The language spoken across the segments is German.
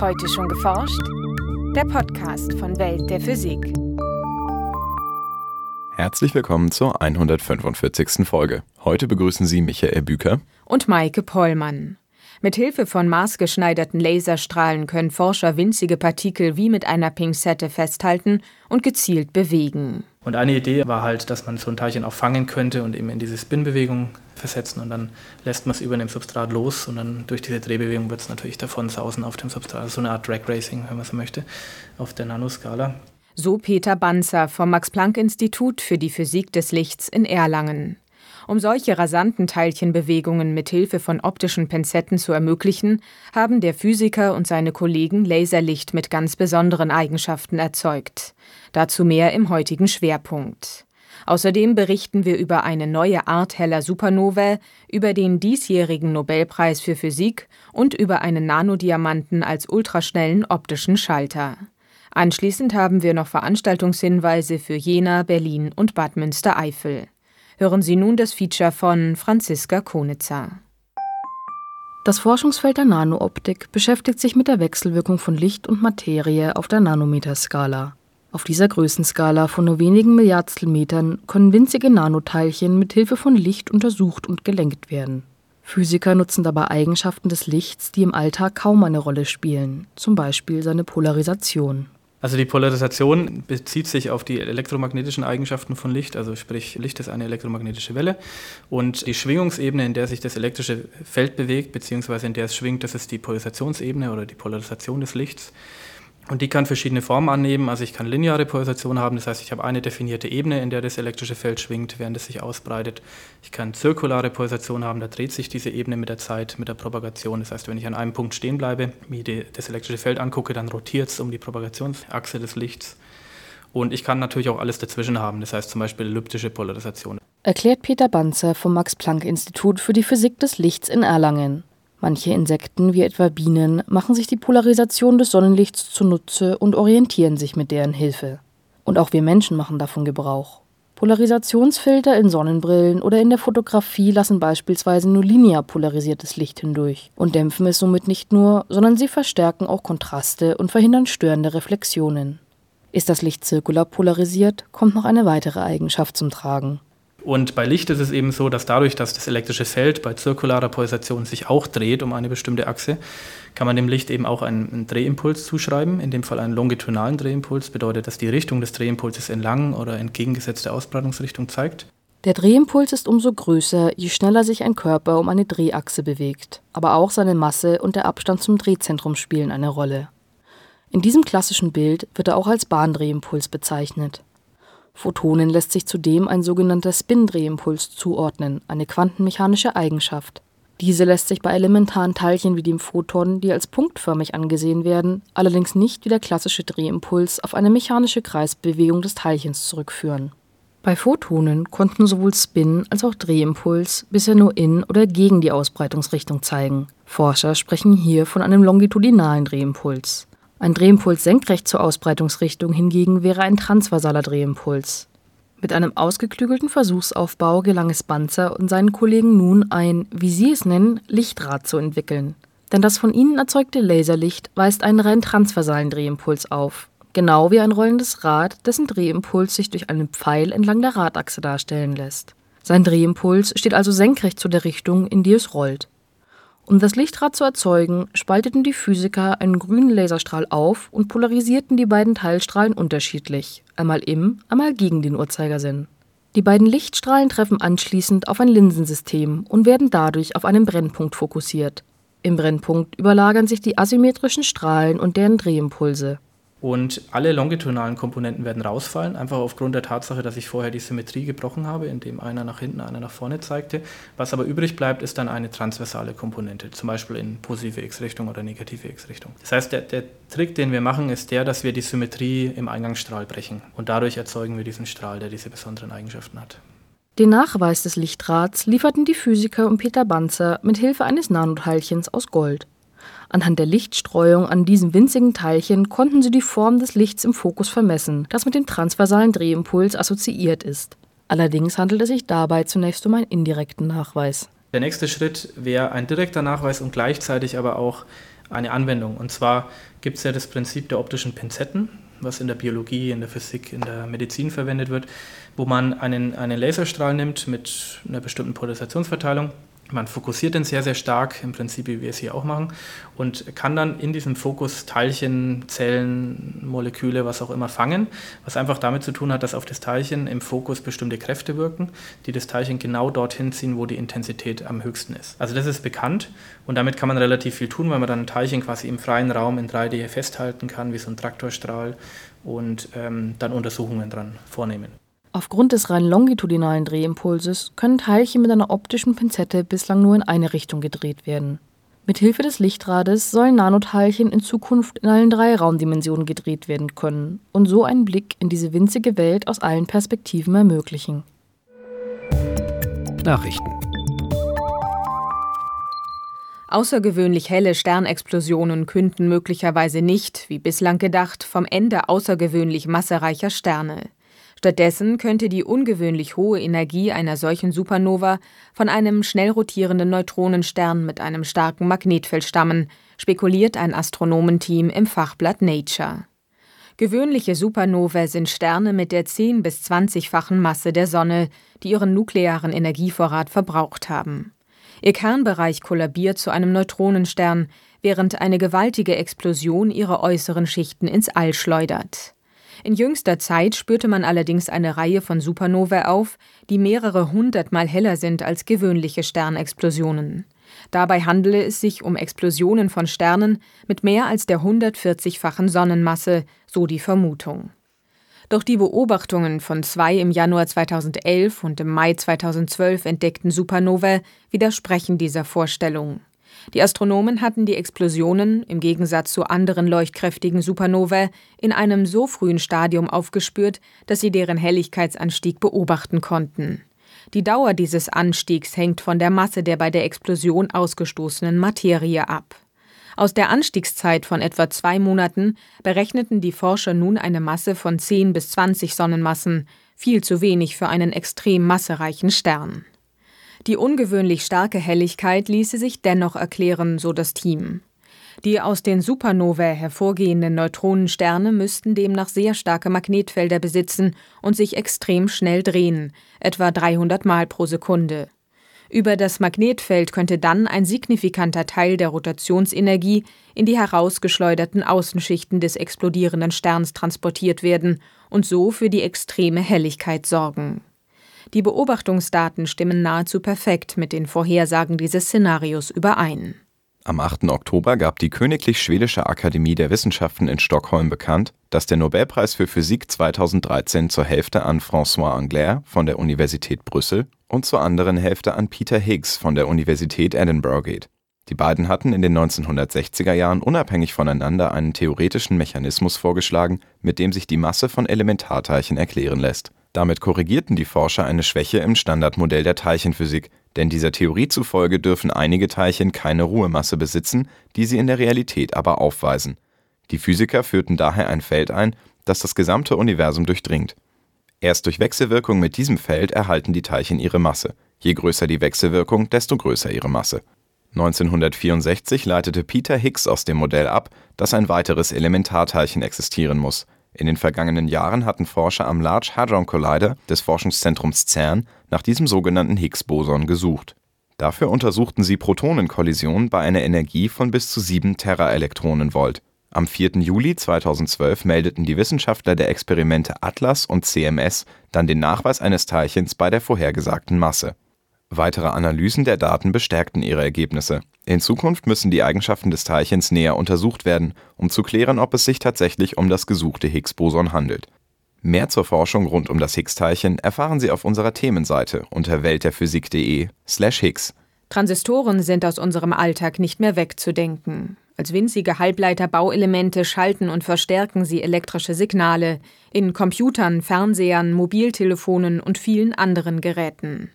Heute schon geforscht? Der Podcast von Welt der Physik. Herzlich willkommen zur 145. Folge. Heute begrüßen Sie Michael Büker und Maike Pollmann. Mit Hilfe von maßgeschneiderten Laserstrahlen können Forscher winzige Partikel wie mit einer Pinzette festhalten und gezielt bewegen. Und eine Idee war halt, dass man so ein Teilchen auch fangen könnte und eben in diese Spin-Bewegung versetzen und dann lässt man es über dem Substrat los und dann durch diese Drehbewegung wird es natürlich davon sausen auf dem Substrat. Also so eine Art Drag Racing, wenn man so möchte, auf der Nanoskala. So Peter Banzer vom Max-Planck-Institut für die Physik des Lichts in Erlangen. Um solche rasanten Teilchenbewegungen mit Hilfe von optischen Pinzetten zu ermöglichen, haben der Physiker und seine Kollegen Laserlicht mit ganz besonderen Eigenschaften erzeugt. Dazu mehr im heutigen Schwerpunkt. Außerdem berichten wir über eine neue Art heller Supernovae, über den diesjährigen Nobelpreis für Physik und über einen Nanodiamanten als ultraschnellen optischen Schalter. Anschließend haben wir noch Veranstaltungshinweise für Jena, Berlin und Bad Münstereifel. Hören Sie nun das Feature von Franziska Konitzer. Das Forschungsfeld der Nanooptik beschäftigt sich mit der Wechselwirkung von Licht und Materie auf der Nanometerskala. Auf dieser Größenskala von nur wenigen Milliardstel Metern können winzige Nanoteilchen mit Hilfe von Licht untersucht und gelenkt werden. Physiker nutzen dabei Eigenschaften des Lichts, die im Alltag kaum eine Rolle spielen, zum Beispiel seine Polarisation. Also die Polarisation bezieht sich auf die elektromagnetischen Eigenschaften von Licht, also sprich Licht ist eine elektromagnetische Welle und die Schwingungsebene, in der sich das elektrische Feld bewegt, beziehungsweise in der es schwingt, das ist die Polarisationsebene oder die Polarisation des Lichts. Und die kann verschiedene Formen annehmen. Also ich kann lineare Polarisation haben, das heißt, ich habe eine definierte Ebene, in der das elektrische Feld schwingt, während es sich ausbreitet. Ich kann zirkulare Polarisation haben, da dreht sich diese Ebene mit der Zeit, mit der Propagation. Das heißt, wenn ich an einem Punkt stehen bleibe, mir das elektrische Feld angucke, dann rotiert es um die Propagationsachse des Lichts. Und ich kann natürlich auch alles dazwischen haben, das heißt zum Beispiel elliptische Polarisation. Erklärt Peter Banzer vom Max-Planck-Institut für die Physik des Lichts in Erlangen. Manche Insekten, wie etwa Bienen, machen sich die Polarisation des Sonnenlichts zunutze und orientieren sich mit deren Hilfe. Und auch wir Menschen machen davon Gebrauch. Polarisationsfilter in Sonnenbrillen oder in der Fotografie lassen beispielsweise nur linear polarisiertes Licht hindurch und dämpfen es somit nicht nur, sondern sie verstärken auch Kontraste und verhindern störende Reflexionen. Ist das Licht zirkular polarisiert, kommt noch eine weitere Eigenschaft zum Tragen. Und bei Licht ist es eben so, dass dadurch, dass das elektrische Feld bei zirkularer Polarisation sich auch dreht um eine bestimmte Achse, kann man dem Licht eben auch einen, einen Drehimpuls zuschreiben, in dem Fall einen longitudinalen Drehimpuls, bedeutet, dass die Richtung des Drehimpulses entlang oder entgegengesetzte Ausbreitungsrichtung zeigt. Der Drehimpuls ist umso größer, je schneller sich ein Körper um eine Drehachse bewegt. Aber auch seine Masse und der Abstand zum Drehzentrum spielen eine Rolle. In diesem klassischen Bild wird er auch als Bahndrehimpuls bezeichnet. Photonen lässt sich zudem ein sogenannter Spin-Drehimpuls zuordnen, eine quantenmechanische Eigenschaft. Diese lässt sich bei elementaren Teilchen wie dem Photon, die als punktförmig angesehen werden, allerdings nicht wie der klassische Drehimpuls auf eine mechanische Kreisbewegung des Teilchens zurückführen. Bei Photonen konnten sowohl Spin als auch Drehimpuls bisher nur in oder gegen die Ausbreitungsrichtung zeigen. Forscher sprechen hier von einem longitudinalen Drehimpuls. Ein Drehimpuls senkrecht zur Ausbreitungsrichtung hingegen wäre ein transversaler Drehimpuls. Mit einem ausgeklügelten Versuchsaufbau gelang es Banzer und seinen Kollegen nun ein, wie sie es nennen, Lichtrad zu entwickeln. Denn das von ihnen erzeugte Laserlicht weist einen rein transversalen Drehimpuls auf, genau wie ein rollendes Rad, dessen Drehimpuls sich durch einen Pfeil entlang der Radachse darstellen lässt. Sein Drehimpuls steht also senkrecht zu der Richtung, in die es rollt. Um das Lichtrad zu erzeugen, spalteten die Physiker einen grünen Laserstrahl auf und polarisierten die beiden Teilstrahlen unterschiedlich, einmal im, einmal gegen den Uhrzeigersinn. Die beiden Lichtstrahlen treffen anschließend auf ein Linsensystem und werden dadurch auf einen Brennpunkt fokussiert. Im Brennpunkt überlagern sich die asymmetrischen Strahlen und deren Drehimpulse. Und alle longitudinalen Komponenten werden rausfallen, einfach aufgrund der Tatsache, dass ich vorher die Symmetrie gebrochen habe, indem einer nach hinten, einer nach vorne zeigte. Was aber übrig bleibt, ist dann eine transversale Komponente, zum Beispiel in positive X-Richtung oder negative X-Richtung. Das heißt, der, der Trick, den wir machen, ist der, dass wir die Symmetrie im Eingangsstrahl brechen. Und dadurch erzeugen wir diesen Strahl, der diese besonderen Eigenschaften hat. Den Nachweis des Lichtrads lieferten die Physiker und Peter Banzer mit Hilfe eines Nanoteilchens aus Gold. Anhand der Lichtstreuung an diesem winzigen Teilchen konnten sie die Form des Lichts im Fokus vermessen, das mit dem transversalen Drehimpuls assoziiert ist. Allerdings handelt es sich dabei zunächst um einen indirekten Nachweis. Der nächste Schritt wäre ein direkter Nachweis und gleichzeitig aber auch eine Anwendung. Und zwar gibt es ja das Prinzip der optischen Pinzetten, was in der Biologie, in der Physik, in der Medizin verwendet wird, wo man einen, einen Laserstrahl nimmt mit einer bestimmten Polarisationsverteilung man fokussiert den sehr, sehr stark, im Prinzip wie wir es hier auch machen, und kann dann in diesem Fokus Teilchen, Zellen, Moleküle, was auch immer fangen, was einfach damit zu tun hat, dass auf das Teilchen im Fokus bestimmte Kräfte wirken, die das Teilchen genau dorthin ziehen, wo die Intensität am höchsten ist. Also das ist bekannt und damit kann man relativ viel tun, weil man dann ein Teilchen quasi im freien Raum in 3D festhalten kann, wie so ein Traktorstrahl und ähm, dann Untersuchungen dran vornehmen. Aufgrund des rein longitudinalen Drehimpulses können Teilchen mit einer optischen Pinzette bislang nur in eine Richtung gedreht werden. Mit Hilfe des Lichtrades sollen Nanoteilchen in Zukunft in allen drei Raumdimensionen gedreht werden können und so einen Blick in diese winzige Welt aus allen Perspektiven ermöglichen. Nachrichten Außergewöhnlich helle Sternexplosionen künden möglicherweise nicht, wie bislang gedacht, vom Ende außergewöhnlich massereicher Sterne. Stattdessen könnte die ungewöhnlich hohe Energie einer solchen Supernova von einem schnell rotierenden Neutronenstern mit einem starken Magnetfeld stammen, spekuliert ein Astronomenteam im Fachblatt Nature. Gewöhnliche Supernovae sind Sterne mit der 10 bis 20-fachen Masse der Sonne, die ihren nuklearen Energievorrat verbraucht haben. Ihr Kernbereich kollabiert zu einem Neutronenstern, während eine gewaltige Explosion ihre äußeren Schichten ins All schleudert. In jüngster Zeit spürte man allerdings eine Reihe von Supernovae auf, die mehrere hundertmal heller sind als gewöhnliche Sternexplosionen. Dabei handele es sich um Explosionen von Sternen mit mehr als der 140-fachen Sonnenmasse, so die Vermutung. Doch die Beobachtungen von zwei im Januar 2011 und im Mai 2012 entdeckten Supernovae widersprechen dieser Vorstellung. Die Astronomen hatten die Explosionen, im Gegensatz zu anderen leuchtkräftigen Supernovae, in einem so frühen Stadium aufgespürt, dass sie deren Helligkeitsanstieg beobachten konnten. Die Dauer dieses Anstiegs hängt von der Masse der bei der Explosion ausgestoßenen Materie ab. Aus der Anstiegszeit von etwa zwei Monaten berechneten die Forscher nun eine Masse von 10 bis 20 Sonnenmassen, viel zu wenig für einen extrem massereichen Stern. Die ungewöhnlich starke Helligkeit ließe sich dennoch erklären, so das Team. Die aus den Supernovae hervorgehenden Neutronensterne müssten demnach sehr starke Magnetfelder besitzen und sich extrem schnell drehen, etwa 300 Mal pro Sekunde. Über das Magnetfeld könnte dann ein signifikanter Teil der Rotationsenergie in die herausgeschleuderten Außenschichten des explodierenden Sterns transportiert werden und so für die extreme Helligkeit sorgen. Die Beobachtungsdaten stimmen nahezu perfekt mit den Vorhersagen dieses Szenarios überein. Am 8. Oktober gab die Königlich Schwedische Akademie der Wissenschaften in Stockholm bekannt, dass der Nobelpreis für Physik 2013 zur Hälfte an François Angler von der Universität Brüssel und zur anderen Hälfte an Peter Higgs von der Universität Edinburgh geht. Die beiden hatten in den 1960er Jahren unabhängig voneinander einen theoretischen Mechanismus vorgeschlagen, mit dem sich die Masse von Elementarteilchen erklären lässt. Damit korrigierten die Forscher eine Schwäche im Standardmodell der Teilchenphysik, denn dieser Theorie zufolge dürfen einige Teilchen keine Ruhemasse besitzen, die sie in der Realität aber aufweisen. Die Physiker führten daher ein Feld ein, das das gesamte Universum durchdringt. Erst durch Wechselwirkung mit diesem Feld erhalten die Teilchen ihre Masse. Je größer die Wechselwirkung, desto größer ihre Masse. 1964 leitete Peter Higgs aus dem Modell ab, dass ein weiteres Elementarteilchen existieren muss. In den vergangenen Jahren hatten Forscher am Large Hadron Collider des Forschungszentrums CERN nach diesem sogenannten Higgs-Boson gesucht. Dafür untersuchten sie Protonenkollisionen bei einer Energie von bis zu 7 Teraelektronenvolt. Am 4. Juli 2012 meldeten die Wissenschaftler der Experimente Atlas und CMS dann den Nachweis eines Teilchens bei der vorhergesagten Masse Weitere Analysen der Daten bestärkten ihre Ergebnisse. In Zukunft müssen die Eigenschaften des Teilchens näher untersucht werden, um zu klären, ob es sich tatsächlich um das gesuchte Higgs-Boson handelt. Mehr zur Forschung rund um das Higgs-Teilchen erfahren Sie auf unserer Themenseite unter weltderphysik.de/higgs. Transistoren sind aus unserem Alltag nicht mehr wegzudenken. Als winzige Halbleiterbauelemente schalten und verstärken sie elektrische Signale in Computern, Fernsehern, Mobiltelefonen und vielen anderen Geräten.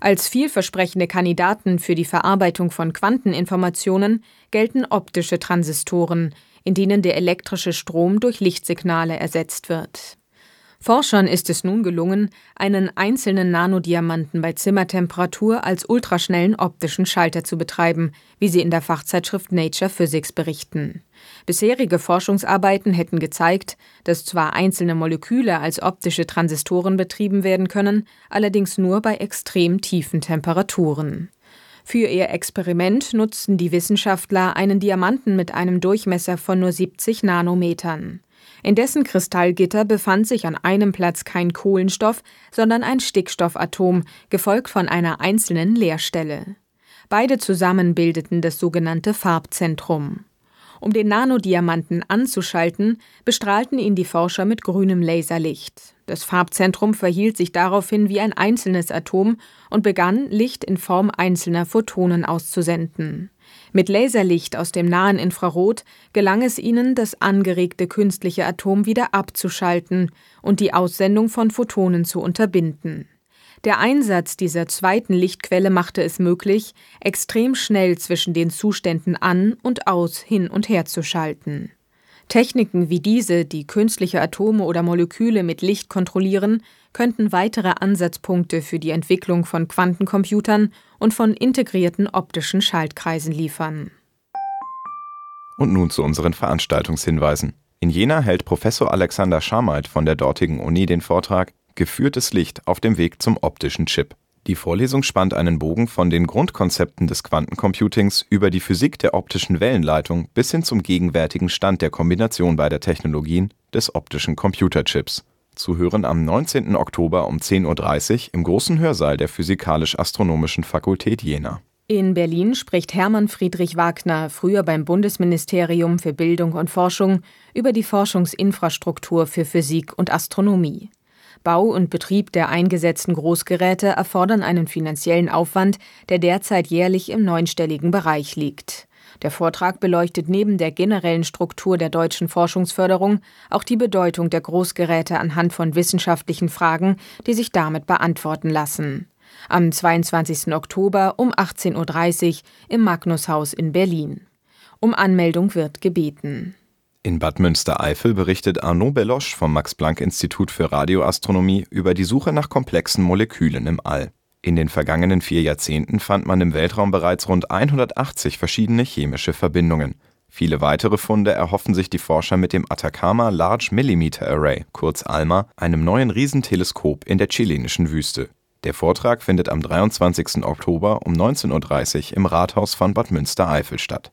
Als vielversprechende Kandidaten für die Verarbeitung von Quanteninformationen gelten optische Transistoren, in denen der elektrische Strom durch Lichtsignale ersetzt wird. Forschern ist es nun gelungen, einen einzelnen Nanodiamanten bei Zimmertemperatur als ultraschnellen optischen Schalter zu betreiben, wie sie in der Fachzeitschrift Nature Physics berichten. Bisherige Forschungsarbeiten hätten gezeigt, dass zwar einzelne Moleküle als optische Transistoren betrieben werden können, allerdings nur bei extrem tiefen Temperaturen. Für ihr Experiment nutzten die Wissenschaftler einen Diamanten mit einem Durchmesser von nur 70 Nanometern. In dessen Kristallgitter befand sich an einem Platz kein Kohlenstoff, sondern ein Stickstoffatom, gefolgt von einer einzelnen Leerstelle. Beide zusammen bildeten das sogenannte Farbzentrum. Um den Nanodiamanten anzuschalten, bestrahlten ihn die Forscher mit grünem Laserlicht. Das Farbzentrum verhielt sich daraufhin wie ein einzelnes Atom und begann, Licht in Form einzelner Photonen auszusenden. Mit Laserlicht aus dem nahen Infrarot gelang es ihnen, das angeregte künstliche Atom wieder abzuschalten und die Aussendung von Photonen zu unterbinden. Der Einsatz dieser zweiten Lichtquelle machte es möglich, extrem schnell zwischen den Zuständen an und aus hin und her zu schalten. Techniken wie diese, die künstliche Atome oder Moleküle mit Licht kontrollieren, könnten weitere Ansatzpunkte für die Entwicklung von Quantencomputern und von integrierten optischen Schaltkreisen liefern. Und nun zu unseren Veranstaltungshinweisen. In Jena hält Professor Alexander Schameit von der dortigen Uni den Vortrag Geführtes Licht auf dem Weg zum optischen Chip. Die Vorlesung spannt einen Bogen von den Grundkonzepten des Quantencomputings über die Physik der optischen Wellenleitung bis hin zum gegenwärtigen Stand der Kombination beider Technologien des optischen Computerchips zu hören am 19. Oktober um 10.30 Uhr im großen Hörsaal der Physikalisch-Astronomischen Fakultät Jena. In Berlin spricht Hermann Friedrich Wagner, früher beim Bundesministerium für Bildung und Forschung, über die Forschungsinfrastruktur für Physik und Astronomie. Bau und Betrieb der eingesetzten Großgeräte erfordern einen finanziellen Aufwand, der derzeit jährlich im neunstelligen Bereich liegt. Der Vortrag beleuchtet neben der generellen Struktur der deutschen Forschungsförderung auch die Bedeutung der Großgeräte anhand von wissenschaftlichen Fragen, die sich damit beantworten lassen. Am 22. Oktober um 18.30 Uhr im Magnushaus in Berlin. Um Anmeldung wird gebeten. In Bad Münstereifel berichtet Arnaud Beloche vom Max-Planck-Institut für Radioastronomie über die Suche nach komplexen Molekülen im All. In den vergangenen vier Jahrzehnten fand man im Weltraum bereits rund 180 verschiedene chemische Verbindungen. Viele weitere Funde erhoffen sich die Forscher mit dem Atacama Large Millimeter Array, kurz ALMA, einem neuen Riesenteleskop in der chilenischen Wüste. Der Vortrag findet am 23. Oktober um 19.30 Uhr im Rathaus von Bad Münstereifel statt.